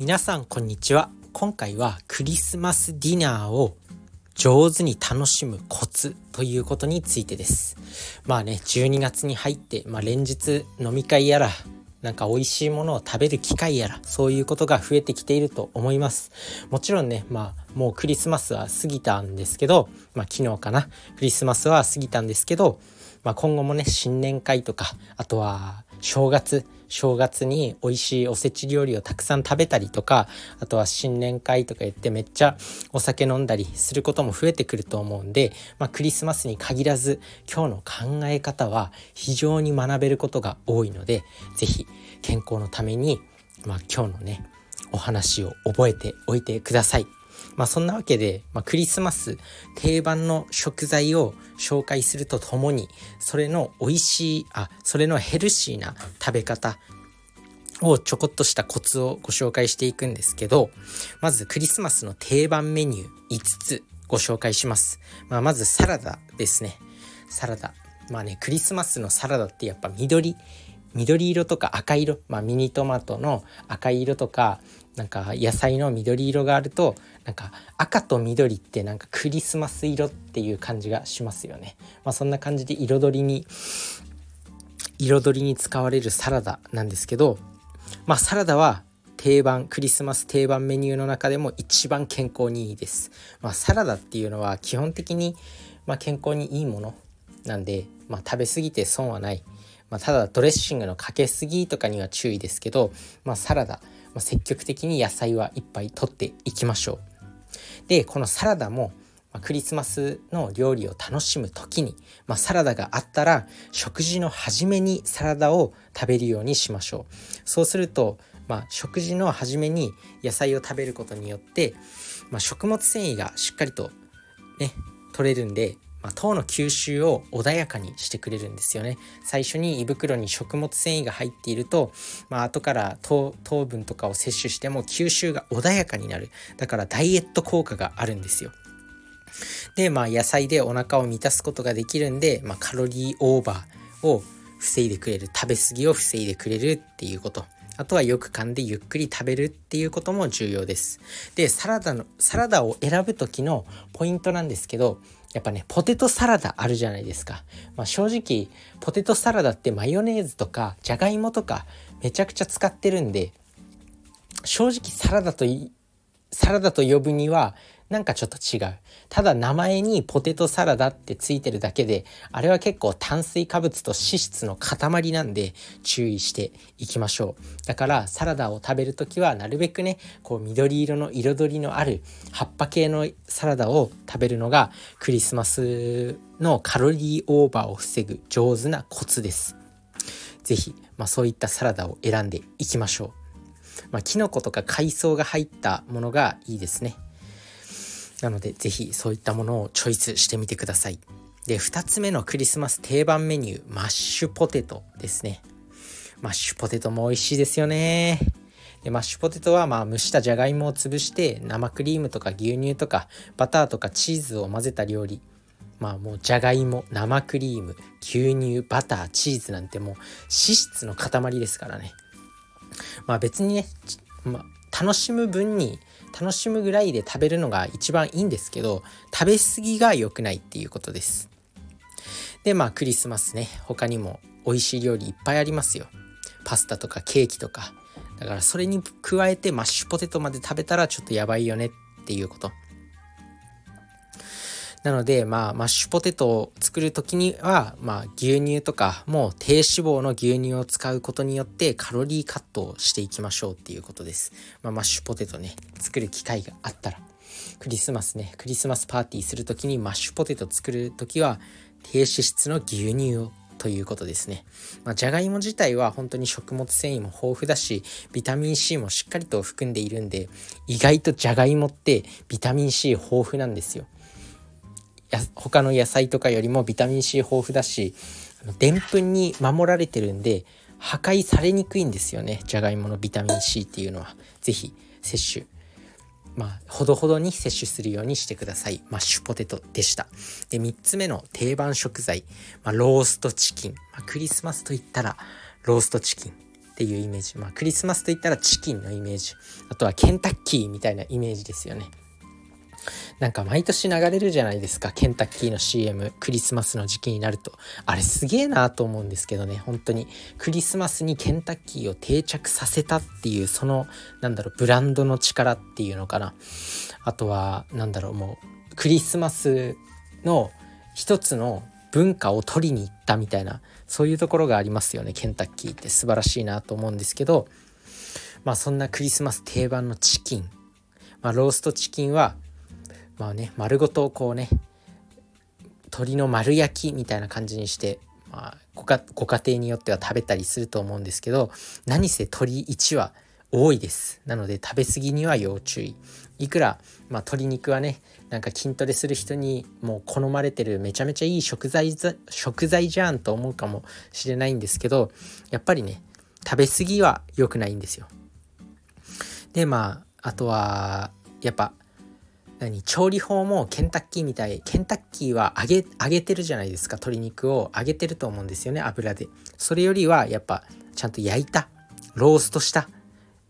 皆さんこんにちは。今回はクリスマスディナーを上手に楽しむコツということについてです。まあね12月に入って、まあ、連日飲み会やらなんか美味しいものを食べる機会やらそういうことが増えてきていると思います。もちろんねまあもうクリスマスは過ぎたんですけどまあ昨日かなクリスマスは過ぎたんですけどまあ今後もね新年会とかあとは正月正月に美味しいおせち料理をたくさん食べたりとかあとは新年会とか言ってめっちゃお酒飲んだりすることも増えてくると思うんで、まあ、クリスマスに限らず今日の考え方は非常に学べることが多いので是非健康のために、まあ、今日のねお話を覚えておいてください。まあそんなわけで、まあ、クリスマス定番の食材を紹介するとともにそれの美味しいあそれのヘルシーな食べ方をちょこっとしたコツをご紹介していくんですけどまずクリスマスの定番メニュー5つご紹介します、まあ、まずサラダですね。サラダ。まあねクリスマスのサラダってやっぱ緑緑色とか赤色、まあ、ミニトマトの赤色とかなんか野菜の緑色があるとなんか赤と緑ってなんかクリスマス色っていう感じがしますよね。まあ、そんな感じで彩りに彩りに使われるサラダなんですけど、まあ、サラダは定番クリスマス定番メニューの中でも一番健康にいいです。まあ、サラダっていうのは基本的にま健康にいいものなんで、まあ、食べ過ぎて損はない。まあ、ただドレッシングのかけすぎとかには注意ですけど、まあ、サラダ、積極的に野菜はいっぱい取っていきましょう。でこのサラダも、まあ、クリスマスの料理を楽しむ時に、まあ、サラダがあったら食事の初めにサラダを食べるようにしましょう。そうするとまあ、食事の初めに野菜を食べることによって、まあ、食物繊維がしっかりとね取れるんでまあ、糖の吸収を穏やかにしてくれるんですよね。最初に胃袋に食物繊維が入っていると、まあ後から糖分とかを摂取しても吸収が穏やかになる。だからダイエット効果があるんですよ。でまあ野菜でお腹を満たすことができるんで、まあ、カロリーオーバーを防いでくれる。食べ過ぎを防いでくれるっていうこと。あとはよく噛んでゆっくり食べるっていうことも重要です。で、サラダの、サラダを選ぶ時のポイントなんですけど、やっぱね、ポテトサラダあるじゃないですか。まあ、正直、ポテトサラダってマヨネーズとか、じゃがいもとか、めちゃくちゃ使ってるんで、正直サラダとサラダと呼ぶにはなんかちょっと違う。ただ名前にポテトサラダってついてるだけで、あれは結構炭水化物と脂質の塊なんで注意していきましょう。だからサラダを食べる時はなるべくね、こう緑色の彩りのある葉っぱ系のサラダを食べるのがクリスマスのカロリーオーバーを防ぐ上手なコツです。是非、まあ、そういったサラダを選んでいきましょう。まあ、キノコとか海藻が入ったものがいいですね。なので是非そういったものをチョイスしてみてください。で2つ目のクリスマス定番メニューマッシュポテトですね。マッシュポテトも美味しいですよね。でマッシュポテトはまあ蒸したじゃがいもを潰して生クリームとか牛乳とかバターとかチーズを混ぜた料理まあもうじゃがいも生クリーム牛乳バターチーズなんてもう脂質の塊ですからねまあ別にね、ま、楽しむ分に楽しむぐらいで食べるのが一番いいんですけど食べ過ぎが良くないっていうことです。でまあクリスマスね他にも美味しい料理いっぱいありますよ。パスタとかケーキとか。だからそれに加えてマッシュポテトまで食べたらちょっとやばいよねっていうこと。なので、まあ、マッシュポテトを作る時には、まあ、牛乳とか、もう低脂肪の牛乳を使うことによってカロリーカットをしていきましょうっていうことです。まあ、マッシュポテトね、作る機会があったら、クリスマスね、クリスマスパーティーする時にマッシュポテト作る時は、低脂質の牛乳をということですね。まあ、じゃがいも自体は本当に食物繊維も豊富だし、ビタミン C もしっかりと含んでいるんで、意外とじゃがいもってビタミン C 豊富なんですよ。や他の野菜とかよりもビタミン C 豊富だしでんぷんに守られてるんで破壊されにくいんですよね。じゃがいものビタミン C っていうのは。是非摂取。まあほどほどに摂取するようにしてください。マッシュポテトでした。で3つ目の定番食材、まあ、ローストチキン、まあ、クリスマスといったらローストチキンっていうイメージ。まあクリスマスといったらチキンのイメージ。あとはケンタッキーみたいなイメージですよね。なんか毎年流れるじゃないですか。ケンタッキーの CM クリスマスの時期になると。あれすげえなと思うんですけどね。本当に。クリスマスにケンタッキーを定着させたっていうそのなんだろうブランドの力っていうのかな。あとはなんだろうもうクリスマスの一つの文化を取りに行ったみたいなそういうところがありますよね。ケンタッキーって。素晴らしいなと思うんですけど。まあそんなクリスマス定番のチキン、まあ、ローストチキンはまあね丸ごとこうね鶏の丸焼きみたいな感じにして、まあ、ごかご家庭によっては食べたりすると思うんですけど何せ鶏1は多いです。なので食べ過ぎには要注意。いくら、まあ、鶏肉はねなんか筋トレする人にもう好まれてるめちゃめちゃいい食材食材じゃんと思うかもしれないんですけどやっぱりね食べ過ぎは良くないんですよ。でまああとはやっぱ何調理法もケンタッキーみたいケンタッキーは揚げ揚げてるじゃないですか。鶏肉を揚げてると思うんですよね油で。それよりはやっぱちゃんと焼いたローストした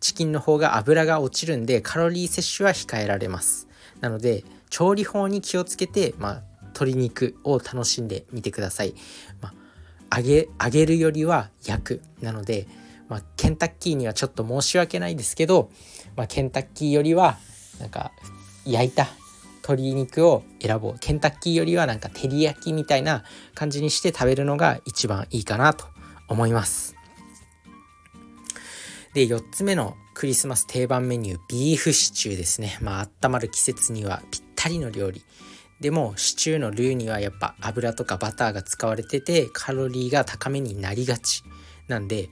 チキンの方が油が落ちるんでカロリー摂取は控えられます。なので調理法に気をつけて、まあ、鶏肉を楽しんでみてください、まあ、揚げ揚げるよりは焼く。なので、まあ、ケンタッキーにはちょっと申し訳ないですけど、まあ、ケンタッキーよりはなんか焼いた鶏肉を選ぼう。ケンタッキーよりはなんか照り焼きみたいな感じにして食べるのが一番いいかなと思います。で4つ目のクリスマス定番メニュービーフシチューですね。まあ温まる季節にはぴったりの料理。でもシチューのルーにはやっぱ油とかバターが使われててカロリーが高めになりがちなんで、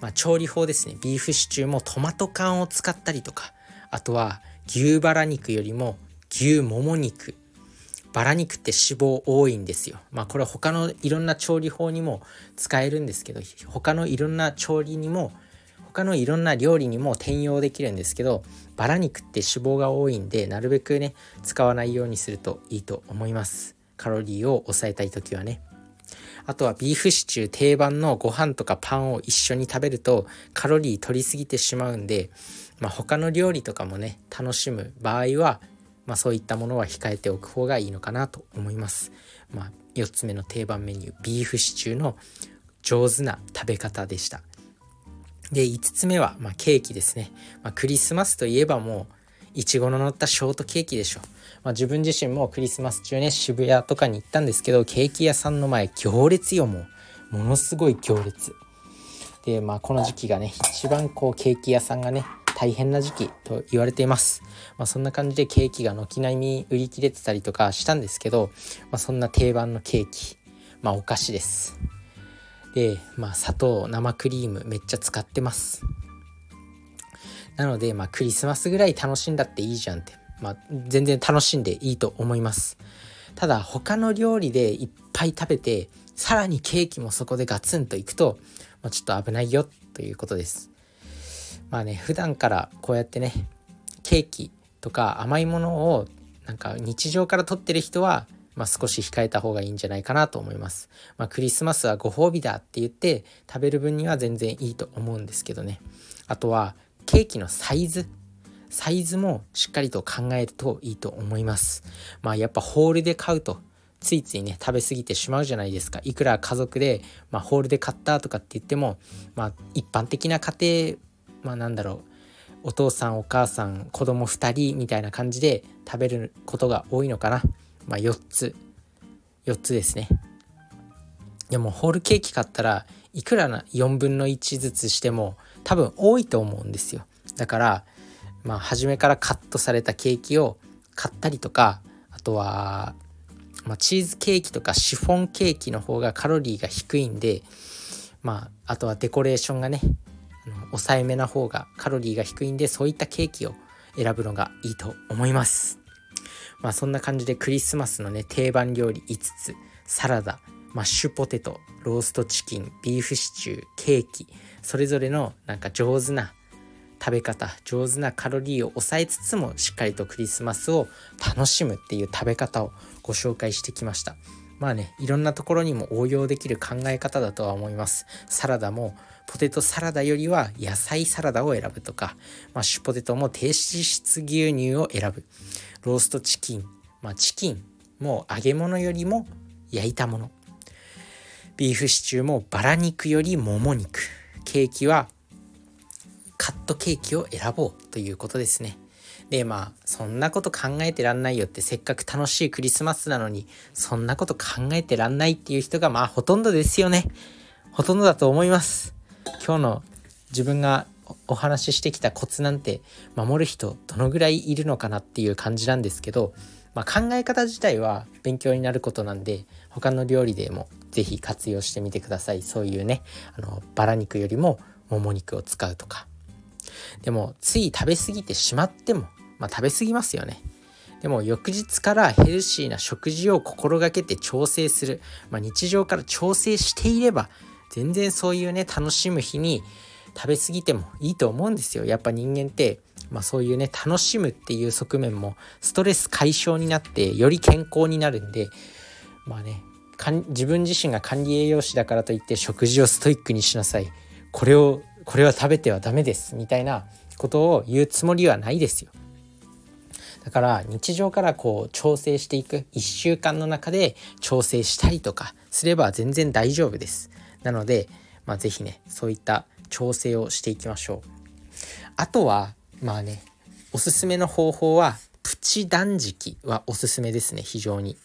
まあ、調理法ですね。ビーフシチューもトマト缶を使ったりとかあとは牛バラ肉よりも牛もも肉。バラ肉って脂肪多いんですよ。まあこれ他のいろんな調理法にも使えるんですけど他のいろんな調理にも他のいろんな料理にも転用できるんですけどバラ肉って脂肪が多いんでなるべくね使わないようにするといいと思います。カロリーを抑えたい時はね。あとはビーフシチュー定番のご飯とかパンを一緒に食べるとカロリー取りすぎてしまうんでまあ、他の料理とかもね楽しむ場合は、まあ、そういったものは控えておく方がいいのかなと思います。まあ、4つ目の定番メニュービーフシチューの上手な食べ方でした。で5つ目は、まあ、ケーキですね、まあ、クリスマスといえばもういちごの乗ったショートケーキでしょ、まあ、自分自身もクリスマス中ね渋谷とかに行ったんですけどケーキ屋さんの前行列よもうものすごい行列でまあこの時期がね一番こうケーキ屋さんがね大変な時期と言われています。まあ、そんな感じでケーキが軒並み売り切れてたりとかしたんですけど、まあ、そんな定番のケーキ、まあ、お菓子です。で、まあ、砂糖、生クリームめっちゃ使ってます。なので、まあ、クリスマスぐらい楽しんだっていいじゃんって、まあ、全然楽しんでいいと思います。ただ、他の料理でいっぱい食べて、さらにケーキもそこでガツンといくと、まあ、ちょっと危ないよということです。まあね普段からこうやってねケーキとか甘いものをなんか日常から取ってる人は、まあ、少し控えた方がいいんじゃないかなと思います。まあ、クリスマスはご褒美だって言って食べる分には全然いいと思うんですけどね。あとはケーキのサイズ。サイズもしっかりと考えるといいと思います。まあやっぱホールで買うとついついね食べ過ぎてしまうじゃないですかいくら家族で、まあ、ホールで買ったとかって言っても、まあ、一般的な家庭まあなんだろうお父さんお母さん子供2人みたいな感じで食べることが多いのかな。まあ4つ。4つですね。でもホールケーキ買ったらいくらな4分の1ずつしても多分多いと思うんですよ。だからまあ初めからカットされたケーキを買ったりとかあとは、まあ、チーズケーキとかシフォンケーキの方がカロリーが低いんでまああとはデコレーションがね抑えめな方がカロリーが低いんでそういったケーキを選ぶのがいいと思います。まあそんな感じでクリスマスのね定番料理5つ。サラダマッシュポテトローストチキンビーフシチューケーキ。それぞれのなんか上手な食べ方上手なカロリーを抑えつつもしっかりとクリスマスを楽しむっていう食べ方をご紹介してきました。まあねいろんなところにも応用できる考え方だとは思います。サラダもポテトサラダよりは野菜サラダを選ぶとかマッシュポテトも低脂質牛乳を選ぶ。ローストチキンまあチキンも揚げ物よりも焼いたもの。ビーフシチューもバラ肉よりもも肉。ケーキはカットケーキを選ぼうということですね。でまあそんなこと考えてらんないよってせっかく楽しいクリスマスなのにそんなこと考えてらんないっていう人がまあほとんどですよね。ほとんどだと思います。今日の自分がお話ししてきたコツなんて守る人どのぐらいいるのかなっていう感じなんですけど、まあ、考え方自体は勉強になることなんで他の料理でも是非活用してみてください。そういうねあのバラ肉よりももも肉を使うとか。でもつい食べ過ぎてしまってもまあ、食べ過ぎますよね。でも翌日からヘルシーな食事を心がけて調整する、まあ、日常から調整していれば全然そういうね楽しむ日に食べ過ぎてもいいと思うんですよ。やっぱ人間って、まあ、そういうね楽しむっていう側面もストレス解消になってより健康になるんでまあね自分自身が管理栄養士だからといって食事をストイックにしなさい。これをこれは食べてはダメですみたいなことを言うつもりはないですよ。だから日常からこう調整していく1週間の中で調整したりとかすれば全然大丈夫です。なので、まあ、是非ねそういった調整をしていきましょう。あとはまあねおすすめの方法はプチ断食はおすすめですね非常に。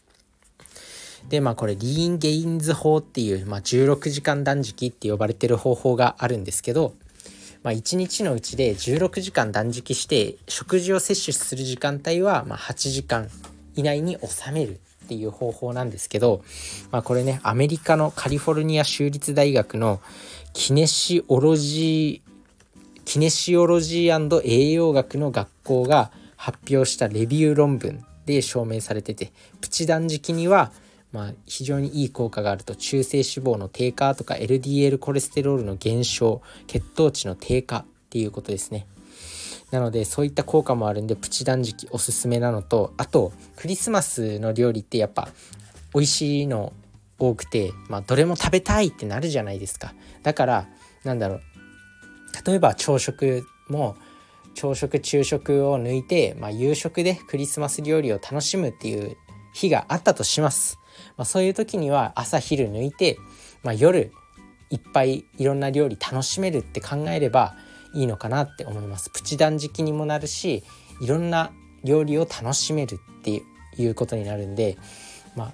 でまあこれリーンゲインズ法っていう、まあ、16時間断食って呼ばれてる方法があるんですけどまあ、1日のうちで16時間断食して食事を摂取する時間帯はま8時間以内に収める。っていう方法なんですけど、まあ、これねアメリカのカリフォルニア州立大学のキネシオロジーキネシオロジー栄養学の学校が発表したレビュー論文で証明されててプチ断食にはまあ、非常にいい効果があると。中性脂肪の低下とか LDL コレステロールの減少血糖値の低下っていうことですね。なのでそういった効果もあるんでプチ断食おすすめなのとあとクリスマスの料理ってやっぱ美味しいの多くて、まあ、どれも食べたいってなるじゃないですか。だからなんだろう。例えば朝食も朝食昼食を抜いて、まあ、夕食でクリスマス料理を楽しむっていう日があったとします。まあ、そういう時には朝昼抜いて、まあ、夜いっぱいいろんな料理楽しめるって考えればいいのかなって思います。プチ断食にもなるしいろんな料理を楽しめるっていうことになるんで、まあ、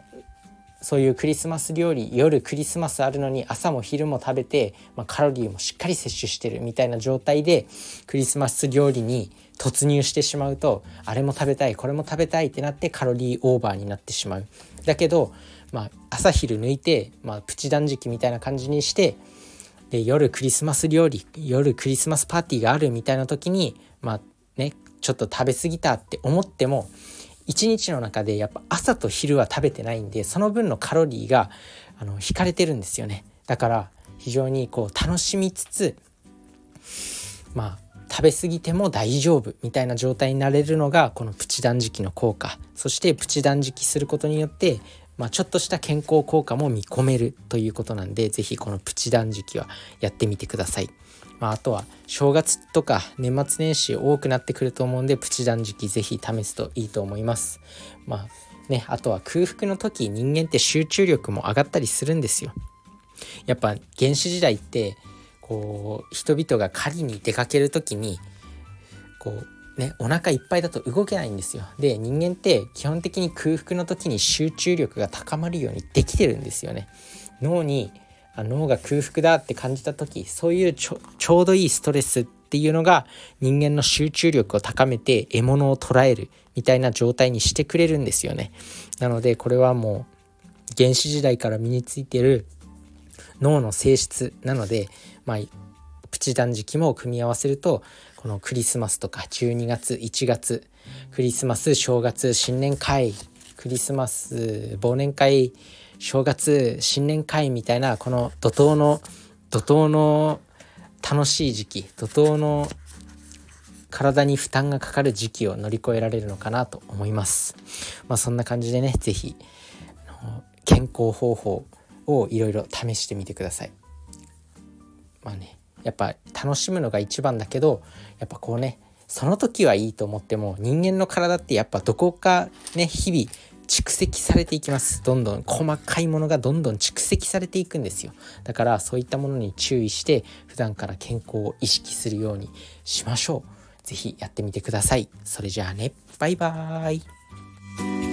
そういうクリスマス料理夜クリスマスあるのに朝も昼も食べて、まあ、カロリーもしっかり摂取してるみたいな状態でクリスマス料理に突入してしまうとあれも食べたいこれも食べたいってなってカロリーオーバーになってしまう。だけど、まあ、朝昼抜いて、まあ、プチ断食みたいな感じにしてで夜クリスマス料理夜クリスマスパーティーがあるみたいな時にまあねちょっと食べ過ぎたって思っても一日の中でやっぱ朝と昼は食べてないんでその分のカロリーがあの引かれてるんですよね。だから非常にこう楽しみつつまあ食べ過ぎても大丈夫みたいな状態になれるのがこのプチ断食の効果。そしてプチ断食することによって、まあ、ちょっとした健康効果も見込めるということなんで是非このプチ断食はやってみてください。まあ、あとは正月とか年末年始多くなってくると思うんでプチ断食是非試すといいと思います。まあね、あとは空腹の時人間って集中力も上がったりするんですよ。やっぱ原始時代ってこう人々が狩りに出かける時にこうねお腹いっぱいだと動けないんですよ。で人間って基本的に空腹の時に集中力が高まるようにできてるんですよね。脳に脳が空腹だって感じた時そういうちょうどいいストレスっていうのが人間の集中力を高めて獲物を捕らえるみたいな状態にしてくれるんですよね。なのでこれはもう原始時代から身についてる脳の性質なのでまあ、プチ断食も組み合わせるとこのクリスマスとか12月1月クリスマス正月新年会クリスマス忘年会正月新年会みたいなこの怒涛の怒涛の楽しい時期怒涛の体に負担がかかる時期を乗り越えられるのかなと思います。まあ、そんな感じでね是非健康方法をいろいろ試してみてください。まあねやっぱ楽しむのが一番だけどやっぱこうねその時はいいと思っても人間の体ってやっぱどこかね日々蓄積されていきます。どんどん細かいものがどんどん蓄積されていくんですよ。だからそういったものに注意して普段から健康を意識するようにしましょう。是非やってみてください。それじゃあね。バイバーイ。